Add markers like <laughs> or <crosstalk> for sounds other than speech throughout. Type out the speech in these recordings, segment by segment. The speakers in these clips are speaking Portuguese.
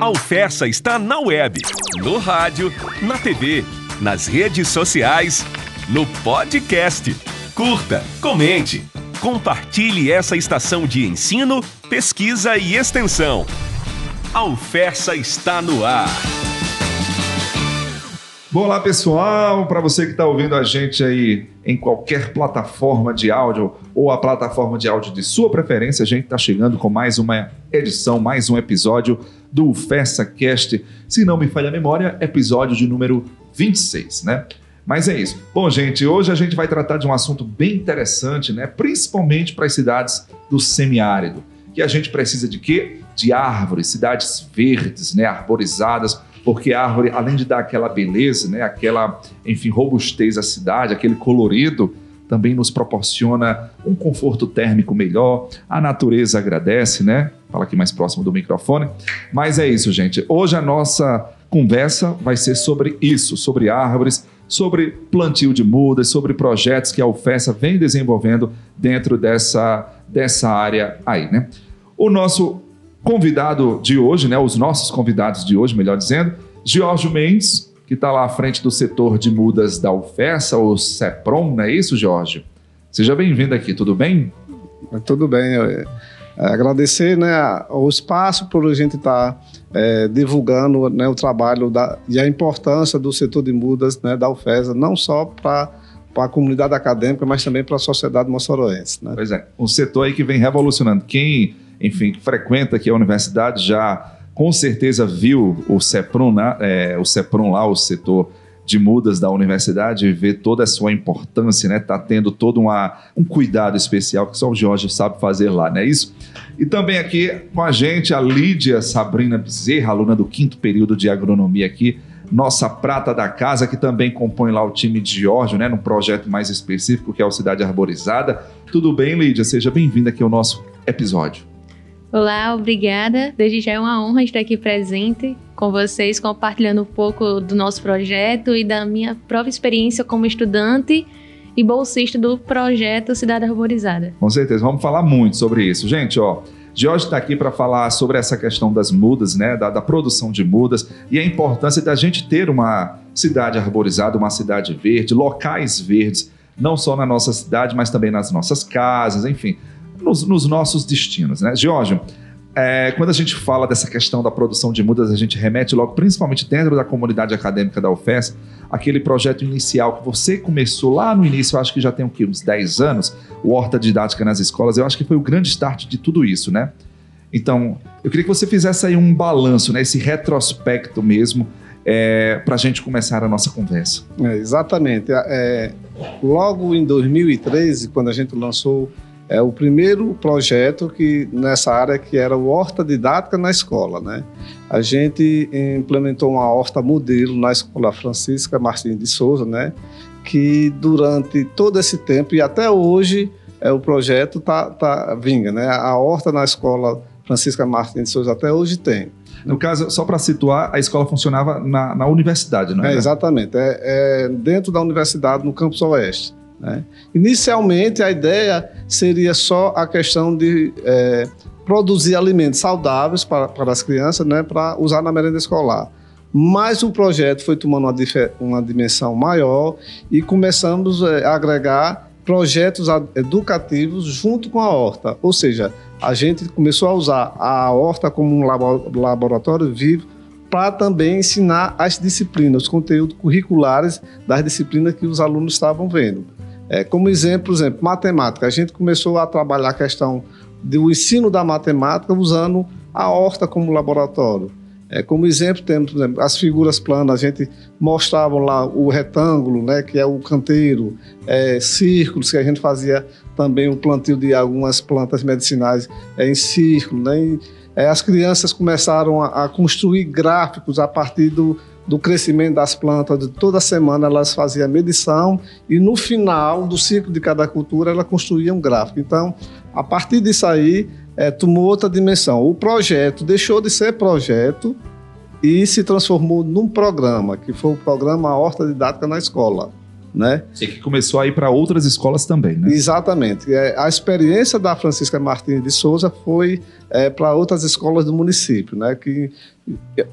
A Alfessa está na web, no rádio, na TV, nas redes sociais, no podcast. Curta, comente, compartilhe essa estação de ensino, pesquisa e extensão. A Alfessa está no ar. Olá pessoal, para você que está ouvindo a gente aí em qualquer plataforma de áudio ou a plataforma de áudio de sua preferência, a gente está chegando com mais uma edição, mais um episódio do Festa Cast. Se não me falha a memória, episódio de número 26, né? Mas é isso. Bom, gente, hoje a gente vai tratar de um assunto bem interessante, né? Principalmente para as cidades do semiárido. Que a gente precisa de quê? De árvores, cidades verdes, né? Arborizadas porque a árvore, além de dar aquela beleza, né, aquela, enfim, robustez à cidade, aquele colorido, também nos proporciona um conforto térmico melhor. A natureza agradece, né? Fala aqui mais próximo do microfone. Mas é isso, gente. Hoje a nossa conversa vai ser sobre isso, sobre árvores, sobre plantio de mudas, sobre projetos que a UFESA vem desenvolvendo dentro dessa, dessa área aí, né? O nosso convidado de hoje, né, os nossos convidados de hoje, melhor dizendo, Giorgio Mendes, que está lá à frente do setor de mudas da UFESA, o CEPROM, não é isso, Jorge? Seja bem-vindo aqui, tudo bem? Tudo bem. É, agradecer né, o espaço por a gente estar tá, é, divulgando né, o trabalho da, e a importância do setor de mudas né, da UFESA, não só para para a comunidade acadêmica, mas também para a sociedade moçoroense. Né? Pois é, um setor aí que vem revolucionando. Quem enfim, frequenta aqui a universidade já com certeza viu o CEPRUM, né? é, o CEPRUM lá, o setor de mudas da universidade, vê toda a sua importância, né? Tá tendo todo uma, um cuidado especial que só o Jorge sabe fazer lá, não é isso? E também aqui com a gente a Lídia Sabrina Bezerra, aluna do quinto período de agronomia aqui, nossa prata da casa, que também compõe lá o time de Jorge, né? Num projeto mais específico que é o Cidade Arborizada. Tudo bem, Lídia? Seja bem-vinda aqui ao nosso episódio. Olá, obrigada. Desde já é uma honra estar aqui presente com vocês, compartilhando um pouco do nosso projeto e da minha própria experiência como estudante e bolsista do projeto Cidade Arborizada. Com certeza, vamos falar muito sobre isso. Gente, ó, Jorge está aqui para falar sobre essa questão das mudas, né, da, da, produção de mudas e a importância da gente ter uma cidade arborizada, uma cidade verde, locais verdes, não só na nossa cidade, mas também nas nossas casas, enfim nos, nos nossos destinos. Né? Jorge, é, quando a gente fala dessa questão da produção de mudas, a gente remete logo, principalmente dentro da comunidade acadêmica da UFES, aquele projeto inicial que você começou lá no início, eu acho que já tem o quê? uns 10 anos, o Horta Didática nas escolas, eu acho que foi o grande start de tudo isso, né? Então, eu queria que você fizesse aí um balanço, né, esse retrospecto mesmo, é, para a gente começar a nossa conversa. É, exatamente. É, logo em 2013, quando a gente lançou é o primeiro projeto que nessa área que era o horta didática na escola, né? A gente implementou uma horta modelo na escola Francisca Martins de Souza, né? Que durante todo esse tempo e até hoje é o projeto tá tá vinga, né? A horta na escola Francisca Martins de Souza até hoje tem. No caso, só para situar, a escola funcionava na, na universidade, não é? é exatamente. É, é dentro da universidade, no campus oeste. Né? Inicialmente, a ideia seria só a questão de é, produzir alimentos saudáveis para, para as crianças, né, para usar na merenda escolar. Mas o projeto foi tomando uma, uma dimensão maior e começamos é, a agregar projetos educativos junto com a horta. Ou seja, a gente começou a usar a horta como um laboratório vivo para também ensinar as disciplinas, os conteúdos curriculares das disciplinas que os alunos estavam vendo. É, como exemplo, exemplo, matemática. A gente começou a trabalhar a questão do ensino da matemática usando a horta como laboratório. É, como exemplo, temos exemplo, as figuras planas, a gente mostrava lá o retângulo, né, que é o canteiro, é, círculos, que a gente fazia também o plantio de algumas plantas medicinais é, em círculo. Né, e, é, as crianças começaram a, a construir gráficos a partir do, do crescimento das plantas, de toda semana elas faziam medição e no final do ciclo de cada cultura ela construía um gráfico. Então, a partir disso aí, é, tomou outra dimensão. O projeto deixou de ser projeto e se transformou num programa, que foi o programa Horta Didática na Escola. Né? E que começou a ir para outras escolas também, né? Exatamente. É, a experiência da Francisca Martins de Souza foi é, para outras escolas do município, né? Que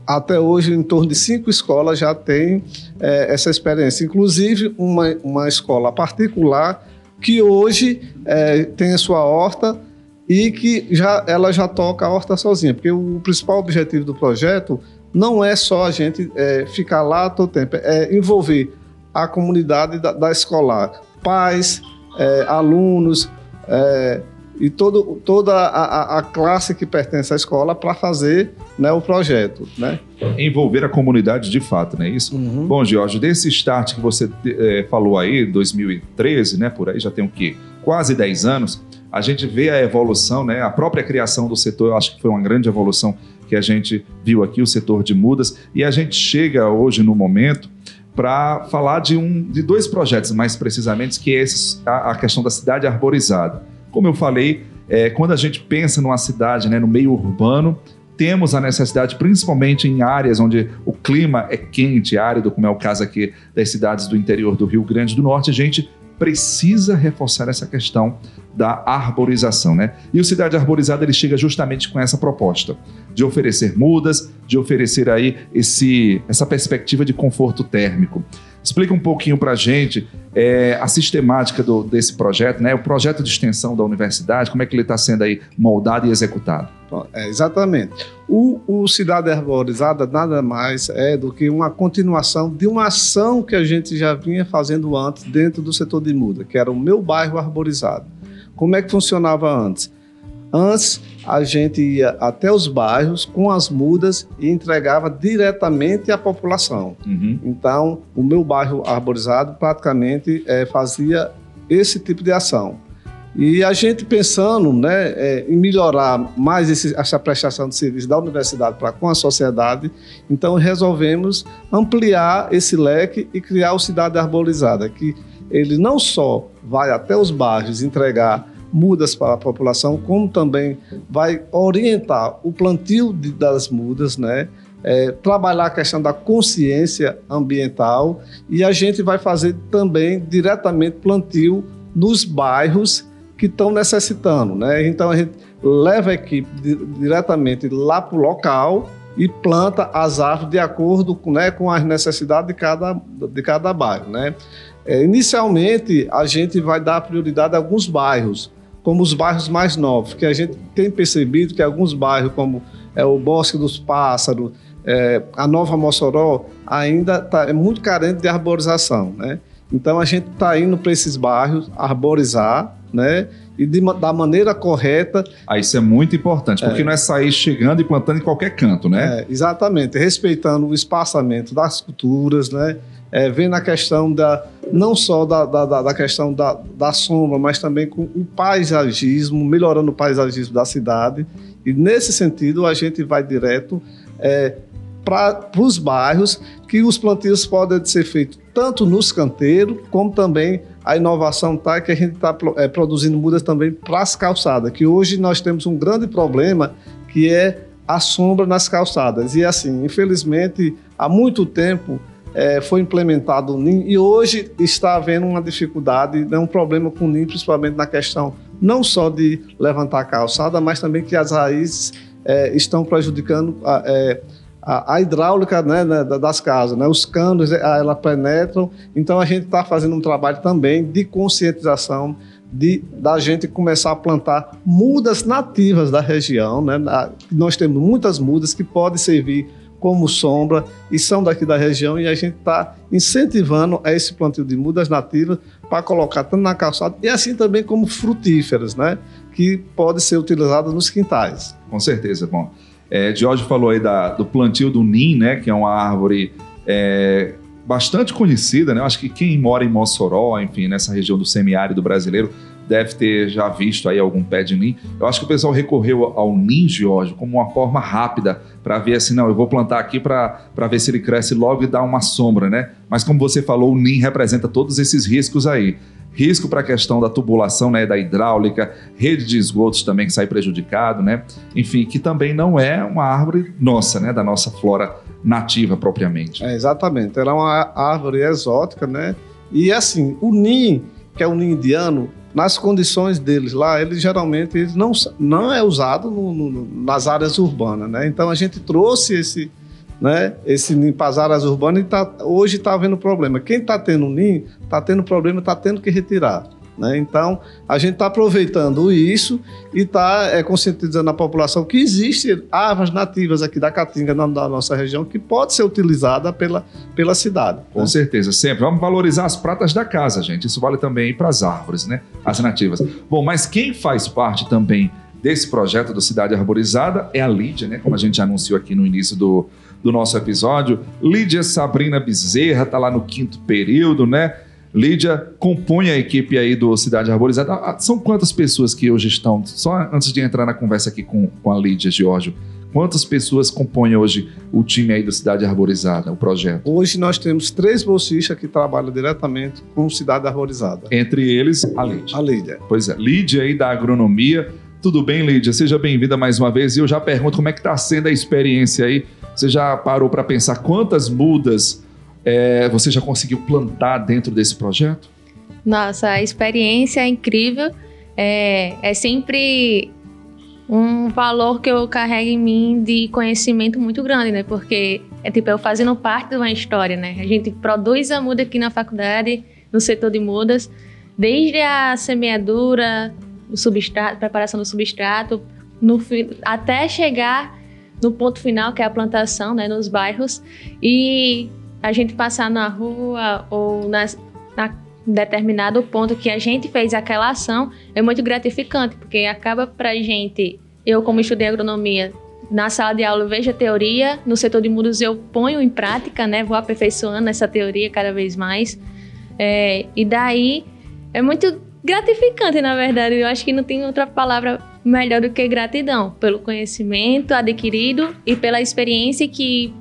até hoje em torno de cinco escolas já tem é, essa experiência, inclusive uma, uma escola particular que hoje é, tem a sua horta e que já, ela já toca a horta sozinha, porque o principal objetivo do projeto não é só a gente é, ficar lá todo tempo, é envolver a comunidade da, da escolar, pais, é, alunos é, e todo, toda a, a, classe que pertence à escola para fazer né, o projeto. Né? Envolver a comunidade de fato, não é isso? Uhum. Bom, Jorge, desse start que você é, falou aí, 2013, né, por aí já tem o quê? Quase 10 anos, a gente vê a evolução, né, a própria criação do setor, eu acho que foi uma grande evolução que a gente viu aqui, o setor de mudas, e a gente chega hoje no momento para falar de, um, de dois projetos, mais precisamente, que é esse, a, a questão da cidade arborizada. Como eu falei, é, quando a gente pensa numa cidade, né, no meio urbano, temos a necessidade, principalmente em áreas onde o clima é quente, árido, como é o caso aqui das cidades do interior do Rio Grande do Norte, a gente precisa reforçar essa questão da arborização, né? E o Cidade Arborizada ele chega justamente com essa proposta de oferecer mudas, de oferecer aí esse, essa perspectiva de conforto térmico. Explica um pouquinho para a gente é, a sistemática do, desse projeto, né? O projeto de extensão da universidade, como é que ele está sendo aí moldado e executado? É, exatamente. O, o Cidade Arborizada nada mais é do que uma continuação de uma ação que a gente já vinha fazendo antes dentro do setor de muda, que era o meu bairro arborizado. Como é que funcionava antes? Antes, a gente ia até os bairros com as mudas e entregava diretamente à população. Uhum. Então, o meu bairro arborizado praticamente é, fazia esse tipo de ação. E a gente pensando né, é, em melhorar mais esse, essa prestação de serviço da universidade para com a sociedade, então resolvemos ampliar esse leque e criar o Cidade Arborizada, que ele não só vai até os bairros entregar mudas para a população, como também vai orientar o plantio de, das mudas, né? É, trabalhar a questão da consciência ambiental e a gente vai fazer também diretamente plantio nos bairros que estão necessitando, né? Então a gente leva a equipe de, diretamente lá para o local e planta as árvores de acordo com, né, com as necessidades de cada, de cada bairro, né? É, inicialmente a gente vai dar prioridade a alguns bairros, como os bairros mais novos, que a gente tem percebido que alguns bairros, como é, o Bosque dos Pássaros, é, a Nova Mossoró, ainda tá, é muito carente de arborização, né? Então a gente está indo para esses bairros arborizar, né? E de, da maneira correta. Ah, isso é muito importante, porque é. não é sair chegando e plantando em qualquer canto, né? É, exatamente, respeitando o espaçamento das culturas, né? é, vem na questão da não só da, da, da questão da, da sombra, mas também com o paisagismo, melhorando o paisagismo da cidade. E nesse sentido a gente vai direto é, para os bairros que os plantios podem ser feitos tanto nos canteiros como também a inovação tá que a gente está é, produzindo mudas também para as calçadas, que hoje nós temos um grande problema que é a sombra nas calçadas. E assim, infelizmente, há muito tempo é, foi implementado o NIM e hoje está havendo uma dificuldade, né, um problema com o NIM, principalmente na questão não só de levantar a calçada, mas também que as raízes é, estão prejudicando a, é, a, a hidráulica né, né das casas. Né? Os canos é, ela penetram, então a gente está fazendo um trabalho também de conscientização de, da gente começar a plantar mudas nativas da região. Né? Nós temos muitas mudas que podem servir como sombra e são daqui da região e a gente está incentivando esse plantio de mudas nativas para colocar tanto na calçada e assim também como frutíferas, né? Que pode ser utilizada nos quintais. Com certeza, bom. É, Jorge falou aí da, do plantio do NIM, né? Que é uma árvore é, bastante conhecida, né? Eu acho que quem mora em Mossoró, enfim, nessa região do semiárido brasileiro, deve ter já visto aí algum pé de NIM. Eu acho que o pessoal recorreu ao NIM, Jorge, como uma forma rápida para ver assim, não, eu vou plantar aqui para ver se ele cresce logo e dá uma sombra, né? Mas como você falou, o NIM representa todos esses riscos aí. Risco para a questão da tubulação, né, da hidráulica, rede de esgotos também que sai prejudicado, né? Enfim, que também não é uma árvore nossa, né, da nossa flora nativa propriamente. É, exatamente. Ela é uma árvore exótica, né? E assim, o ninho, que é o ninho indiano, nas condições deles lá, ele geralmente ele não, não é usado no, no, nas áreas urbanas, né? Então a gente trouxe esse, né, esse ninho para as áreas urbanas tá, hoje está havendo problema. Quem está tendo ninho, está tendo problema, está tendo que retirar. Né? Então, a gente está aproveitando isso e está é, conscientizando a população que existe árvores nativas aqui da Caatinga, na, da nossa região, que pode ser utilizada pela, pela cidade. Com né? certeza, sempre. Vamos valorizar as pratas da casa, gente. Isso vale também para as árvores, né? As nativas. Bom, mas quem faz parte também desse projeto do Cidade Arborizada é a Lídia, né? Como a gente anunciou aqui no início do, do nosso episódio. Lídia Sabrina Bezerra está lá no quinto período, né? Lídia compõe a equipe aí do Cidade Arborizada. Ah, são quantas pessoas que hoje estão? Só antes de entrar na conversa aqui com, com a Lídia, Giorgio, quantas pessoas compõem hoje o time aí do Cidade Arborizada, o projeto? Hoje nós temos três bolsistas que trabalham diretamente com Cidade Arborizada. Entre eles, a Lídia. A Lídia. Pois é, Lídia aí da agronomia. Tudo bem, Lídia? Seja bem-vinda mais uma vez. E eu já pergunto como é que está sendo a experiência aí. Você já parou para pensar quantas mudas é, você já conseguiu plantar dentro desse projeto? Nossa, a experiência é incrível. É, é sempre um valor que eu carrego em mim de conhecimento muito grande, né? Porque é tipo eu fazendo parte de uma história, né? A gente produz a muda aqui na faculdade, no setor de mudas, desde a semeadura, o substrato, preparação do substrato, no, até chegar no ponto final, que é a plantação, né, nos bairros. E a gente passar na rua ou nas, na determinado ponto que a gente fez aquela ação é muito gratificante, porque acaba pra gente, eu como estudei agronomia, na sala de aula eu vejo a teoria, no setor de muros eu ponho em prática, né? Vou aperfeiçoando essa teoria cada vez mais. É, e daí é muito gratificante, na verdade. Eu acho que não tem outra palavra melhor do que gratidão pelo conhecimento adquirido e pela experiência que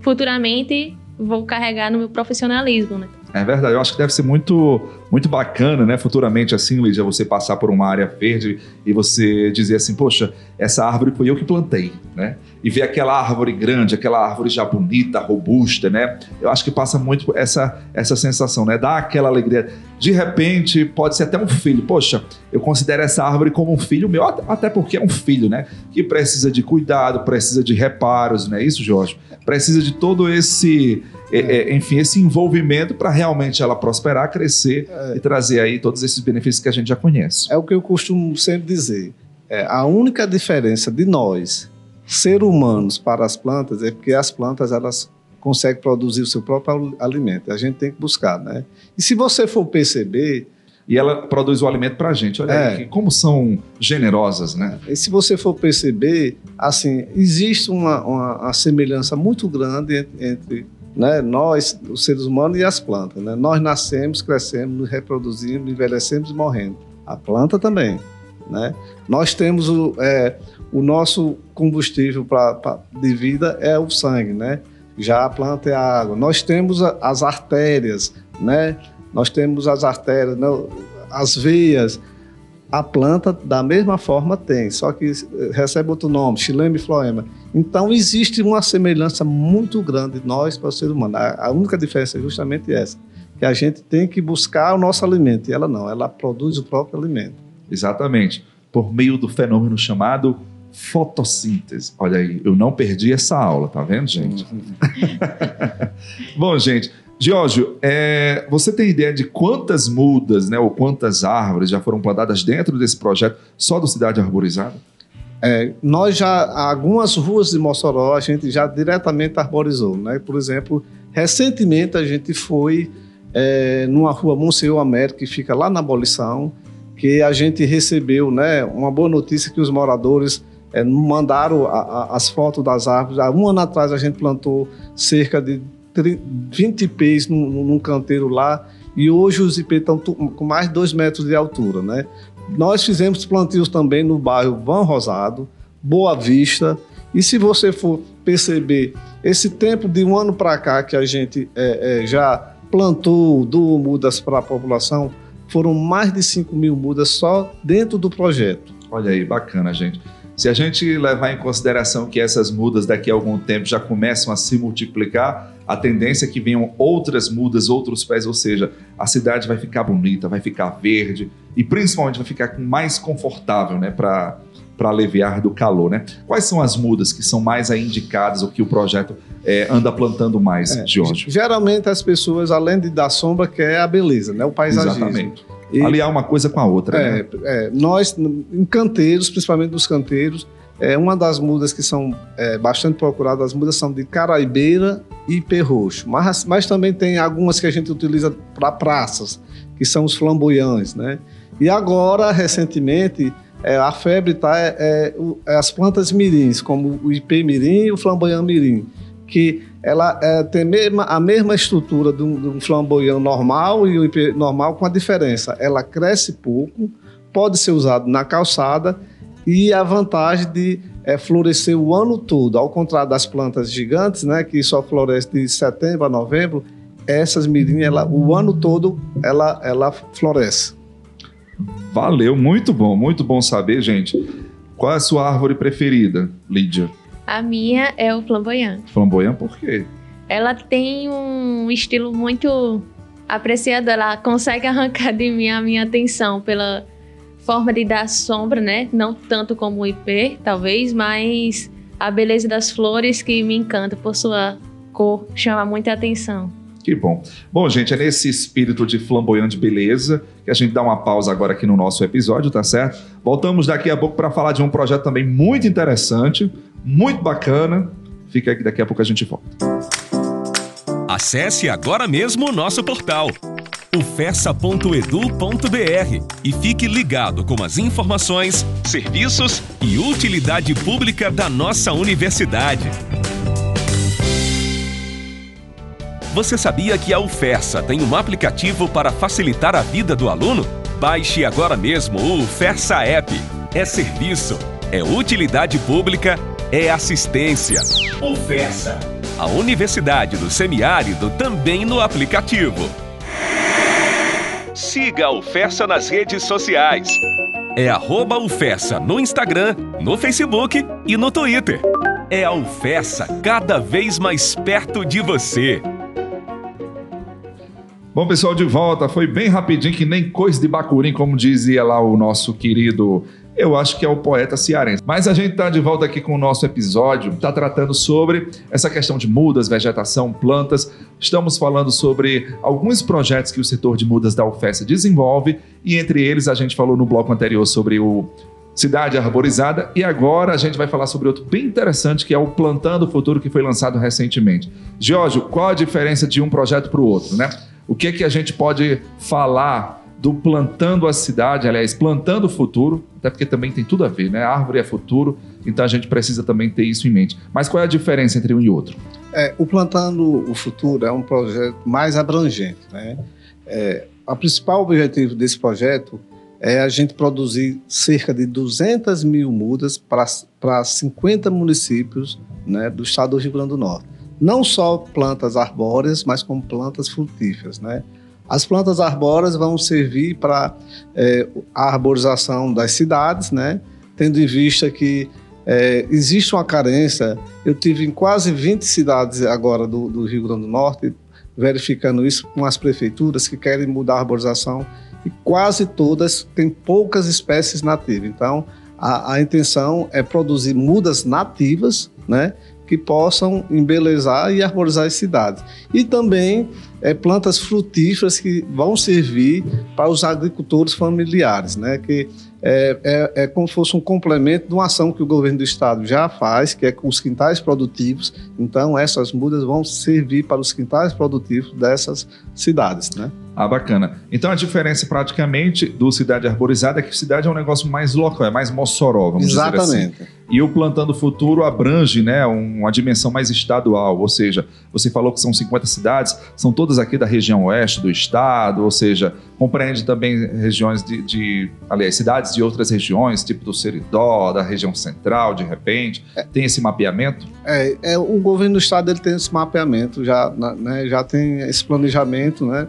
futuramente vou carregar no meu profissionalismo, né? É verdade, eu acho que deve ser muito, muito bacana, né? Futuramente, assim, Lídia, você passar por uma área verde e você dizer assim, poxa, essa árvore foi eu que plantei, né? E ver aquela árvore grande, aquela árvore já bonita, robusta, né? Eu acho que passa muito essa, essa sensação, né? Dá aquela alegria. De repente, pode ser até um filho. Poxa, eu considero essa árvore como um filho meu, até porque é um filho, né? Que precisa de cuidado, precisa de reparos, não é isso, Jorge? Precisa de todo esse é, é, enfim, esse envolvimento para realmente ela prosperar, crescer é. e trazer aí todos esses benefícios que a gente já conhece. É o que eu costumo sempre dizer. É, a única diferença de nós, ser humanos, para as plantas é porque as plantas elas conseguem produzir o seu próprio alimento. A gente tem que buscar, né? E se você for perceber, e ela produz o alimento para a gente. Olha é. aí, como são generosas, né? E se você for perceber, assim, existe uma, uma, uma semelhança muito grande entre, entre né? Nós, os seres humanos e as plantas, né? Nós nascemos, crescemos, nos reproduzimos, envelhecemos e morrendo. A planta também, né? Nós temos o, é, o nosso combustível pra, pra, de vida é o sangue, né? Já a planta é a água. Nós temos as artérias, né? Nós temos as artérias, as veias, a planta, da mesma forma, tem, só que eh, recebe outro nome, xilema e floema. Então, existe uma semelhança muito grande de nós para o ser humano. A, única diferença é justamente essa, que a gente tem que buscar o nosso alimento, e ela não, ela produz o próprio alimento. Exatamente, por meio do fenômeno chamado fotossíntese. Olha aí, eu não perdi essa aula, tá vendo, gente? Uhum. <laughs> Bom, gente, Giorgio, é, você tem ideia de quantas mudas, né, ou quantas árvores já foram plantadas dentro desse projeto só do Cidade Arborizada? É, nós já, algumas ruas de Mossoró, a gente já diretamente arborizou, né? Por exemplo, recentemente a gente foi é, numa rua Monsenhor Américo, que fica lá na abolição, que a gente recebeu, né, uma boa notícia que os moradores é, mandaram a, a, as fotos das árvores. Há um ano atrás a gente plantou cerca de 20 pés num, num canteiro lá, e hoje os ipês estão com mais de 2 metros de altura, né? Nós fizemos plantios também no bairro Van Rosado, Boa Vista, e se você for perceber, esse tempo de um ano para cá que a gente é, é, já plantou, doou mudas para a população, foram mais de 5 mil mudas só dentro do projeto. Olha aí, bacana, gente. Se a gente levar em consideração que essas mudas daqui a algum tempo já começam a se multiplicar, a tendência é que venham outras mudas, outros pés, ou seja, a cidade vai ficar bonita, vai ficar verde e principalmente vai ficar mais confortável, né, para para aliviar do calor, né? Quais são as mudas que são mais indicadas ou que o projeto é, anda plantando mais, é, Jorge? Geralmente as pessoas, além de dar sombra, quer a beleza, né? O paisagismo. Exatamente. E, Aliar uma coisa com a outra, é, né? É, nós, em canteiros, principalmente nos canteiros, é, uma das mudas que são é, bastante procuradas, as mudas são de caraibeira e perroxo. Mas, mas também tem algumas que a gente utiliza para praças, que são os flamboyantes, né? E agora, recentemente, é, a febre tá é, é, é, as plantas mirins, como o ipê mirim e o flamboyant mirim, que ela é, tem a mesma estrutura de um, de um flamboyant normal e ipê normal, com a diferença, ela cresce pouco, pode ser usado na calçada e a vantagem de é, florescer o ano todo, ao contrário das plantas gigantes, né, que só floresce de setembro a novembro, essas mirim, ela, o ano todo ela, ela floresce. Valeu, muito bom, muito bom saber, gente. Qual é a sua árvore preferida, Lídia? A minha é o flamboyant. Flamboyant por quê? Ela tem um estilo muito apreciado, ela consegue arrancar de mim a minha atenção pela forma de dar sombra, né? Não tanto como o IP, talvez, mas a beleza das flores que me encanta por sua cor chama muita atenção. Que bom. Bom, gente, é nesse espírito de flamboyante beleza que a gente dá uma pausa agora aqui no nosso episódio, tá certo? Voltamos daqui a pouco para falar de um projeto também muito interessante, muito bacana. Fica aqui, daqui a pouco a gente volta. Acesse agora mesmo o nosso portal ufessa.edu.br e fique ligado com as informações, serviços e utilidade pública da nossa universidade. Você sabia que a UFERSA tem um aplicativo para facilitar a vida do aluno? Baixe agora mesmo o UFERSA App. É serviço, é utilidade pública, é assistência. UFERSA. A Universidade do Semiárido também no aplicativo. Siga a UFERSA nas redes sociais. É arroba UFERSA no Instagram, no Facebook e no Twitter. É a UFERSA cada vez mais perto de você. Bom, pessoal, de volta. Foi bem rapidinho, que nem coisa de bacurim, como dizia lá o nosso querido. Eu acho que é o poeta cearense. Mas a gente está de volta aqui com o nosso episódio, está tratando sobre essa questão de mudas, vegetação, plantas. Estamos falando sobre alguns projetos que o setor de mudas da UFES desenvolve, e entre eles a gente falou no bloco anterior sobre o Cidade Arborizada. E agora a gente vai falar sobre outro bem interessante, que é o Plantando o Futuro, que foi lançado recentemente. Giorgio, qual a diferença de um projeto para o outro, né? O que, é que a gente pode falar do plantando a cidade, aliás, plantando o futuro, até porque também tem tudo a ver, né? A árvore é futuro, então a gente precisa também ter isso em mente. Mas qual é a diferença entre um e outro? É, o Plantando o Futuro é um projeto mais abrangente, né? É, o principal objetivo desse projeto é a gente produzir cerca de 200 mil mudas para 50 municípios né, do estado do Rio Grande do Norte não só plantas arbóreas, mas como plantas frutíferas, né? As plantas arbóreas vão servir para é, a arborização das cidades, né? Tendo em vista que é, existe uma carência. Eu tive em quase 20 cidades agora do, do, Rio Grande do Norte, verificando isso com as prefeituras que querem mudar a arborização e quase todas têm poucas espécies nativas. Então, a, a intenção é produzir mudas nativas, né? Que possam embelezar e arborizar as cidades. E também é, plantas frutíferas que vão servir para os agricultores familiares, né? que é, é, é, como se fosse um complemento de uma ação que o governo do estado já faz, que é com os quintais produtivos. Então, essas mudas vão servir para os quintais produtivos dessas cidades. Né? Ah, bacana. Então a diferença praticamente do cidade arborizada é que cidade é um negócio mais local, é mais Mossoró, vamos Exatamente. dizer assim. E o Plantando Futuro abrange né, uma dimensão mais estadual, ou seja, você falou que são 50 cidades, são todas aqui da região oeste do estado, ou seja, compreende também regiões de, de aliás, cidades de outras regiões, tipo do Seridó, da região central, de repente. É, tem esse mapeamento? É, é, o governo do estado ele tem esse mapeamento, já, né, já tem esse planejamento, né?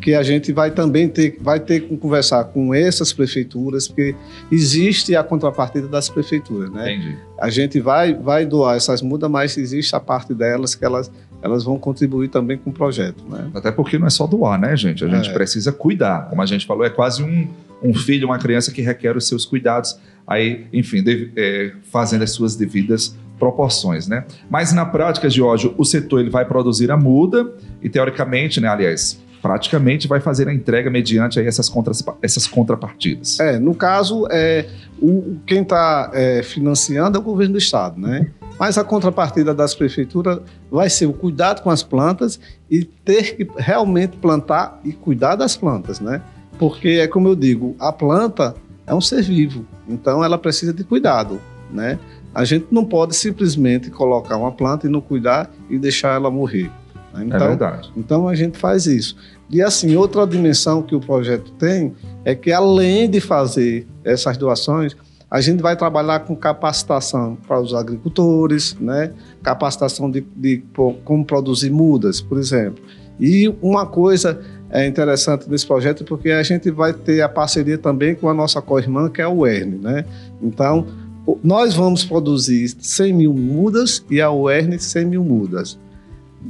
Que a gente vai também ter, vai ter que conversar com essas prefeituras, porque existe a contrapartida das prefeituras, né? Entendi. A gente vai, vai doar essas mudas, mas existe a parte delas que elas, elas vão contribuir também com o projeto, né? Até porque não é só doar, né, gente? A gente É. precisa cuidar. Como a gente falou, é quase um, um filho, uma criança que requer os seus cuidados. Aí, enfim, deve- é, fazendo as suas devidas proporções, né? Mas na prática, Giorgio, o setor ele vai produzir a muda e, teoricamente, né, aliás, praticamente vai fazer a entrega mediante aí essas, contras, essas contrapartidas. É, no caso, é, o, quem está financiando é o governo do estado, né? Mas a contrapartida das prefeituras vai ser o cuidado com as plantas e ter que realmente plantar e cuidar das plantas, né? Porque é como eu digo, a planta é um ser vivo, então ela precisa de cuidado, né? A gente não pode simplesmente colocar uma planta e não cuidar e deixar ela morrer. Né? é Então, verdade. então a gente faz isso. E assim, outra dimensão que o projeto tem é que além de fazer essas doações, a gente vai trabalhar com capacitação para os agricultores, né? capacitação de, de como produzir mudas, por exemplo. E uma coisa é interessante nesse projeto porque a gente vai ter a parceria também com a nossa co-irmã, que é a UERN. Né? Então, o- nós vamos produzir 100 mil mudas e a UERN 100 mil mudas.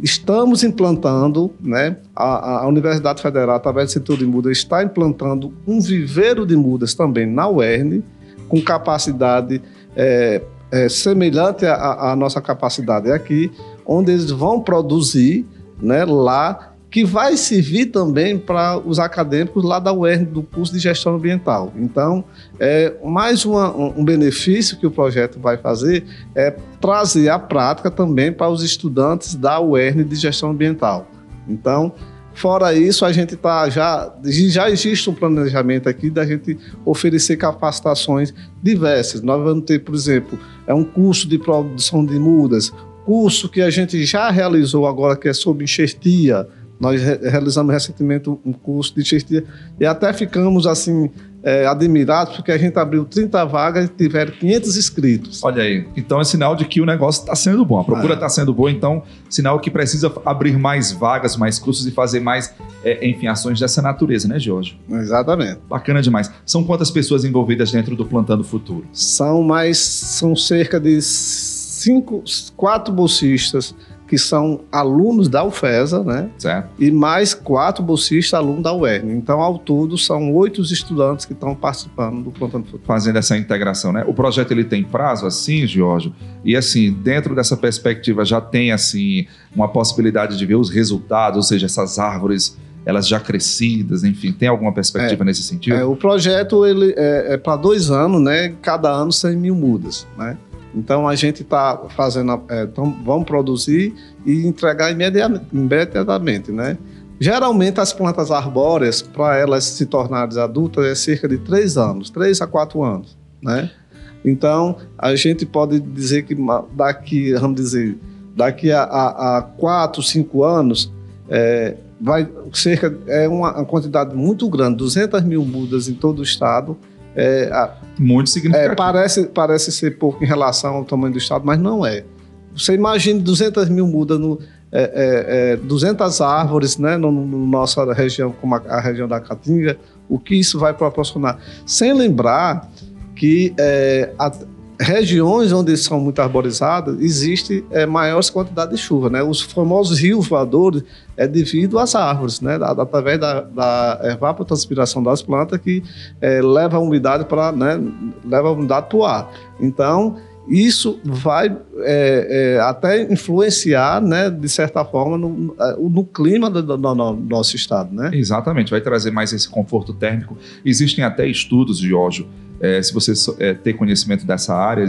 Estamos implantando, né? A, a Universidade Federal, através do setor de mudas, está implantando um viveiro de mudas também na UERN, com capacidade é, é, semelhante à, à nossa capacidade aqui, onde eles vão produzir né, lá, que vai servir também para os acadêmicos lá da UERN, do curso de gestão ambiental. Então, é, mais uma- um, benefício que o projeto vai fazer é trazer a prática também para os estudantes da UERN de gestão ambiental. Então, fora isso, a gente tá já já existe um planejamento aqui da gente oferecer capacitações diversas. Nós vamos ter, por exemplo, é um curso de produção de mudas, curso que a gente já realizou agora que é sobre enxertia. Nós re- realizamos recentemente um curso de enxertia e até ficamos assim é, admirados porque a gente abriu 30 vagas e tiveram 500 inscritos. Olha aí. Então é sinal de que o negócio está sendo bom. A procura É. está sendo boa, então sinal que precisa abrir mais vagas, mais cursos e fazer mais, é, enfim, ações dessa natureza, né, Jorge? Exatamente. Bacana demais. São quantas pessoas envolvidas dentro do Plantando Futuro? São mais, são cerca de cinco, quatro bolsistas que são alunos da UFESA, né? Certo? E mais quatro bolsistas alunos da UERN. Então, ao todo, são oito estudantes que estão participando do Plantando Futuro. Fazendo essa integração, né? O projeto ele tem prazo assim, Jorge? E assim, dentro dessa perspectiva já tem assim uma possibilidade de ver os resultados, ou seja, essas árvores elas já crescidas, enfim, tem alguma perspectiva nesse sentido? É, o projeto ele é, para dois anos, né? Cada ano 100 mil mudas, né? Então a gente está fazendo, é, então vamos produzir e entregar imediatamente, né? Geralmente as plantas arbóreas, para elas se tornarem adultas, é cerca de três anos, três a quatro anos, né? Então a gente pode dizer que daqui, vamos dizer, daqui a, a, a quatro, cinco anos, é, vai cerca é uma, uma quantidade muito grande, 200 mil mudas em todo o estado. É, a- Muito é, significativo. parece, parece ser pouco em relação ao tamanho do estado, mas não é. Você imagine 200 mil mudas, no, é, é, é, 200 árvores né, na no, no nossa região, como a, a região da Caatinga, o que isso vai proporcionar. Sem lembrar que é, a- regiões onde são muito arborizadas, existe é, maiores quantidades de chuva. Né? Os famosos rios voadores é devido às árvores, né? Através da, da evapotranspiração das plantas que é, leva a umidade para né, leva a o ar. Então isso vai é, é, até influenciar, né, de certa forma, no, no clima do, do- do nosso estado, né? Exatamente, vai trazer mais esse conforto térmico. Existem até estudos, Giorgio, eh, se você eh, ter conhecimento dessa área,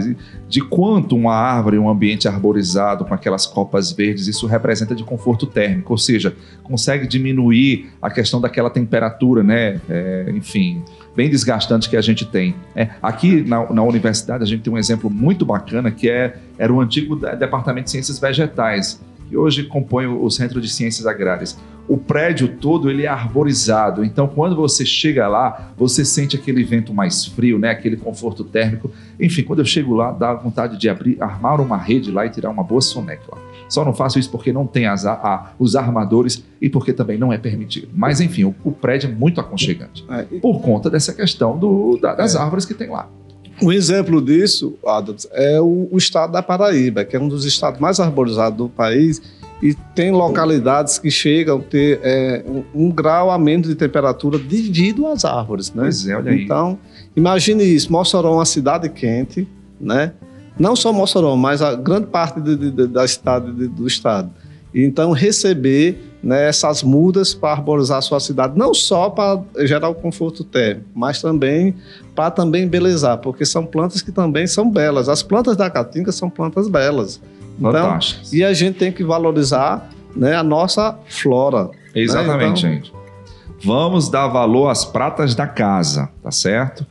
de- quanto uma árvore, um ambiente arborizado com aquelas copas verdes, isso representa de conforto térmico, ou seja, consegue diminuir a questão daquela temperatura, né? Eh, enfim, bem desgastante que a gente tem. É, aqui na, na universidade a gente tem um exemplo muito bacana que é, era o antigo de- Departamento de Ciências Vegetais, que hoje compõe o Centro de Ciências Agrárias. O prédio todo ele é arborizado. Então, quando você chega lá, você sente aquele vento mais frio, né? Aquele conforto térmico. Enfim, quando eu chego lá, dá vontade de abrir, armar uma rede lá e tirar uma boa soneca. Lá. Só não faço isso porque não tem as, a, os armadores e porque também não é permitido. Mas, enfim, o, o prédio é muito aconchegante. É. Por conta dessa questão do, da, das é. árvores que tem lá. Um exemplo disso, Adams, é o, o, estado da Paraíba, que é um dos estados mais arborizados do país e tem localidades que chegam a ter é, um, um, grau a menos de temperatura devido às árvores, né? Pois é, olha aí. Então, imagine isso, Mossoró é uma cidade quente, né? Não só Mossoró, mas a grande parte de, de, da cidade do estado. Então, receber né, essas mudas para arborizar a sua cidade, não só para gerar o conforto térmico, mas também para também embelezar, porque são plantas que também são belas. As plantas da caatinga são plantas belas. Então, e a gente tem que valorizar né, a nossa flora. Exatamente, né? então... gente. Vamos dar valor às pratas da casa, tá certo?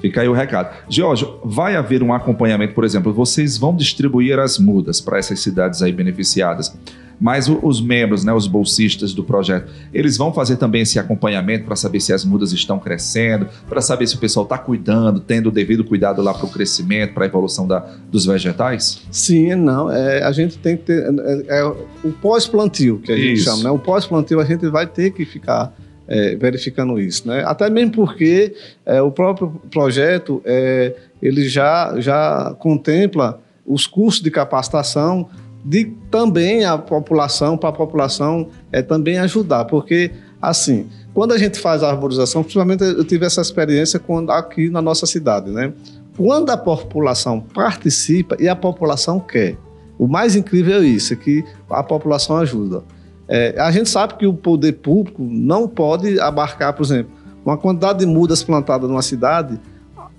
Fica aí o recado. George, vai haver um acompanhamento, por exemplo, vocês vão distribuir as mudas para essas cidades aí beneficiadas. Mas os membros, né, os bolsistas do projeto, eles vão fazer também esse acompanhamento para saber se as mudas estão crescendo, para saber se o pessoal está cuidando, tendo o devido cuidado lá para o crescimento, para a evolução da, dos vegetais? Sim, não. É, a gente tem que ter. É, é o pós-plantio, que a gente chama, né? O pós-plantio a gente vai ter que ficar é, verificando isso, né? Até mesmo porque é, o próprio projeto é, ele já, já contempla os cursos de capacitação de também a população, para a população é, também ajudar, porque assim, quando a gente faz a arborização, principalmente eu tive essa experiência quando, aqui na nossa cidade, né? Quando a população participa e a população quer, o mais incrível é isso, é que a população ajuda. É, a gente sabe que o poder público não pode abarcar, por exemplo, uma quantidade de mudas plantadas numa cidade,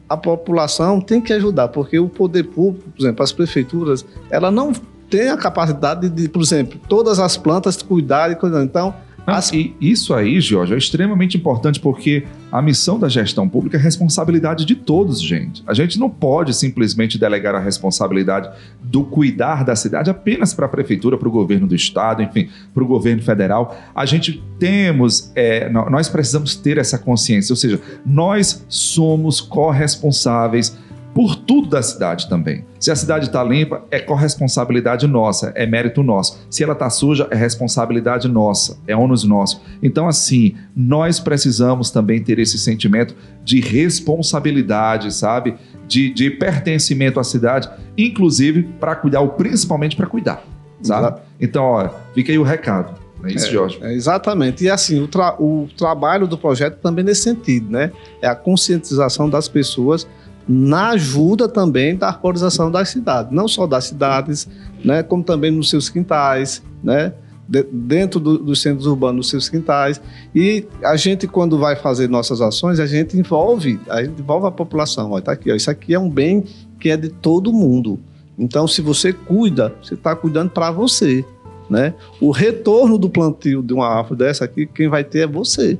a população tem que ajudar, porque o poder público, por exemplo, as prefeituras, ela não tem a capacidade de, por exemplo, todas as plantas cuidarem. Então, as... E isso aí, Jorge, é extremamente importante porque a missão da gestão pública é responsabilidade de todos, gente. A gente não pode simplesmente delegar a responsabilidade do cuidar da cidade apenas para a prefeitura, para o governo do estado, enfim, para o governo federal. A gente temos, é, nós precisamos ter essa consciência, ou seja, nós somos corresponsáveis por tudo da cidade também. Se a cidade está limpa, é corresponsabilidade nossa, é mérito nosso. Se ela está suja, é responsabilidade nossa, é ônus nosso. Então, assim, nós precisamos também ter esse sentimento de responsabilidade, sabe? De, de pertencimento à cidade, inclusive para cuidar, ou principalmente para cuidar, sabe? Então, ó, fica aí o recado. É isso, é, Jorge? É, exatamente. E assim, o, tra o trabalho do projeto também nesse sentido, né? É a conscientização das pessoas na ajuda também da arborização das cidades, não só das cidades, né, como também nos seus quintais, né, de, dentro do, dos centros urbanos, nos seus quintais. E a gente, quando vai fazer nossas ações, a gente envolve, a gente envolve a população. Olha, tá aqui, ó, isso aqui é um bem que é de todo mundo. Então, se você cuida, você está cuidando para você. Né? O retorno do plantio de uma árvore dessa aqui, quem vai ter é você.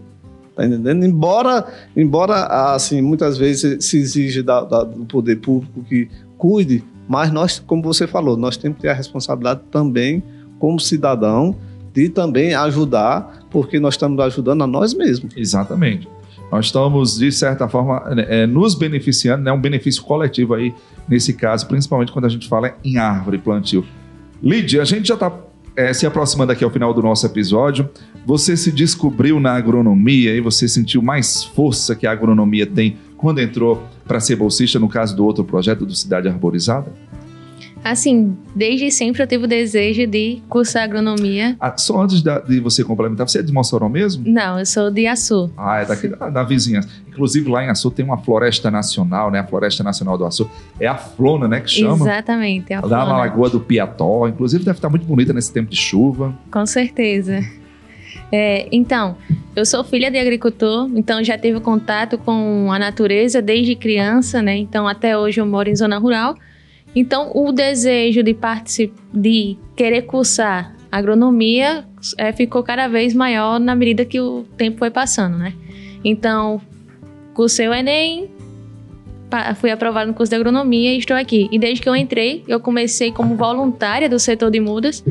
Tá entendendo? Embora, embora assim, muitas vezes se exige da, da, do poder público que cuide, mas nós, como você falou, nós temos que ter a responsabilidade também, como cidadão, de também ajudar, porque nós estamos ajudando a nós mesmos. Exatamente. Nós estamos, de certa forma, é, nos beneficiando, né, um benefício coletivo aí, nesse caso, principalmente quando a gente fala em árvore plantio. Lídia, a gente já está é, se aproximando aqui ao final do nosso episódio, você se descobriu na agronomia e você sentiu mais força que a agronomia tem quando entrou para ser bolsista, no caso do outro projeto do Cidade Arborizada? Assim, desde sempre eu tive o desejo de cursar agronomia. Ah, só antes da, de você complementar, você é de Mossoró mesmo? Não, eu sou de Açu. Ah, é daqui da, da vizinhança. Inclusive lá em Açu tem uma floresta nacional, né? A Floresta Nacional do Açu. É a Flona, né? Que chama. Exatamente, é a Flona. Lá na Lagoa do Piató. Inclusive deve estar muito bonita nesse tempo de chuva. Com certeza. É, então, eu sou filha de agricultor, então já tive contato com a natureza desde criança, né? Então até hoje eu moro em zona rural. Então, o desejo de participar, de querer cursar agronomia é, ficou cada vez maior na medida que o tempo foi passando, né? Então, cursei o Enem, fui aprovado no curso de agronomia e estou aqui. E desde que eu entrei, eu comecei como voluntária do setor de mudas.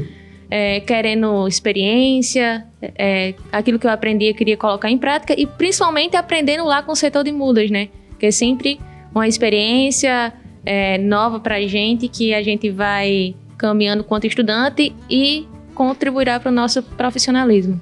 é, querendo experiência, é, aquilo que eu aprendi eu queria colocar em prática e principalmente aprendendo lá com o setor de mudas, né? Que é sempre uma experiência é, nova para a gente que a gente vai caminhando quanto estudante e contribuirá para o nosso profissionalismo.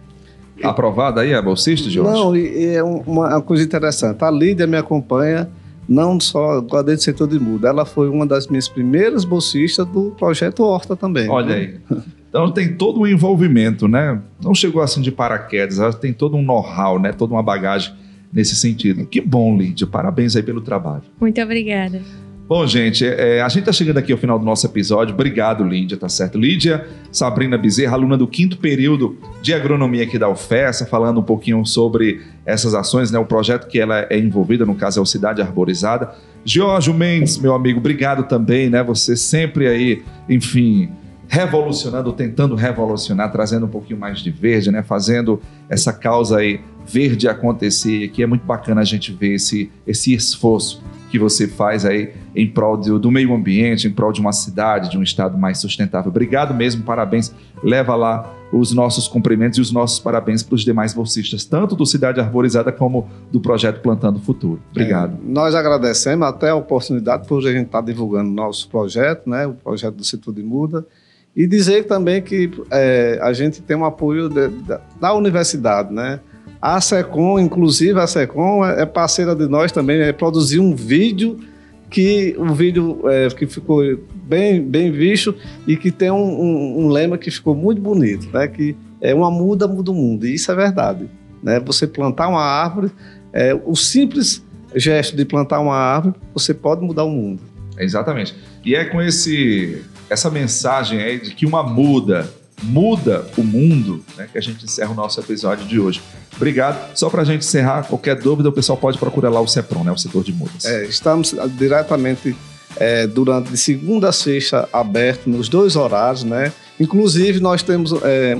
Aprovada aí a bolsista, Jorge? Não, e é uma coisa interessante. A Lídia me acompanha não só dentro do setor de muda, ela foi uma das minhas primeiras bolsistas do projeto Horta também. Olha aí. Então tem todo um envolvimento, né? Não chegou assim de paraquedas, ela tem todo um know-how, né? Toda uma bagagem nesse sentido. Que bom, Lídia. Parabéns aí pelo trabalho. Muito obrigada. Bom, gente, é, a gente está chegando aqui ao final do nosso episódio. Obrigado, Lídia, tá certo? Lídia Sabrina Bezerra, aluna do quinto período de agronomia aqui da UFESA, falando um pouquinho sobre essas ações, né? O projeto que ela é envolvida, no caso é o Cidade Arborizada. Jorge Mendes, meu amigo, obrigado também, né? Você sempre aí, enfim, revolucionando, tentando revolucionar, trazendo um pouquinho mais de verde, né? Fazendo essa causa aí verde acontecer. Aqui é muito bacana a gente ver esse, esse esforço que você faz aí em prol do, do, meio ambiente, em prol de uma cidade, de um estado mais sustentável. Obrigado mesmo, parabéns. Leva lá os nossos cumprimentos e os nossos parabéns para os demais bolsistas, tanto do Cidade Arborizada como do projeto Plantando Futuro. Obrigado. É, nós agradecemos até a oportunidade por a gente estar divulgando nosso projeto, né, o projeto do Setor de Muda, e dizer também que é, a gente tem um apoio de, de, da universidade, né? A SECOM, inclusive a SECOM é, é parceira de nós também, é produzir um vídeo que um vídeo é, que ficou bem, bem visto e que tem um, um, um, lema que ficou muito bonito, né? Que é uma muda, muda o mundo. E isso é verdade. Né? Você plantar uma árvore, é, o simples gesto de plantar uma árvore, você pode mudar o mundo. Exatamente. E é com esse, essa mensagem aí de que uma muda muda o mundo, né, que a gente encerra o nosso episódio de hoje. Obrigado. Só para a gente encerrar, qualquer dúvida, o pessoal pode procurar lá o CEPRON, né, o setor de mudas. É, estamos diretamente é, durante de segunda a sexta aberto nos dois horários, né? Inclusive nós temos é,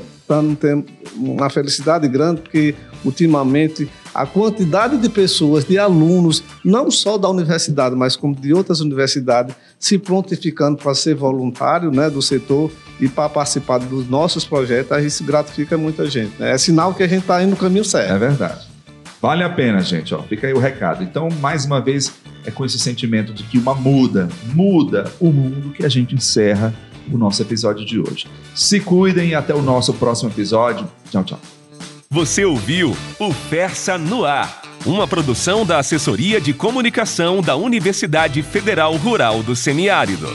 uma felicidade grande porque ultimamente a quantidade de pessoas, de alunos, não só da universidade, mas como de outras universidades, se prontificando para ser voluntário né, do setor e para participar dos nossos projetos, isso gratifica muita gente. Né? É sinal que a gente está indo no caminho certo. É verdade. Vale a pena, gente. Ó, fica aí o recado. Então, mais uma vez, é com esse sentimento de que uma muda, muda o mundo que a gente encerra o nosso episódio de hoje. Se cuidem e até o nosso próximo episódio. Tchau, tchau. Você ouviu o Fersa no Ar, uma produção da Assessoria de Comunicação da Universidade Federal Rural do Semiárido.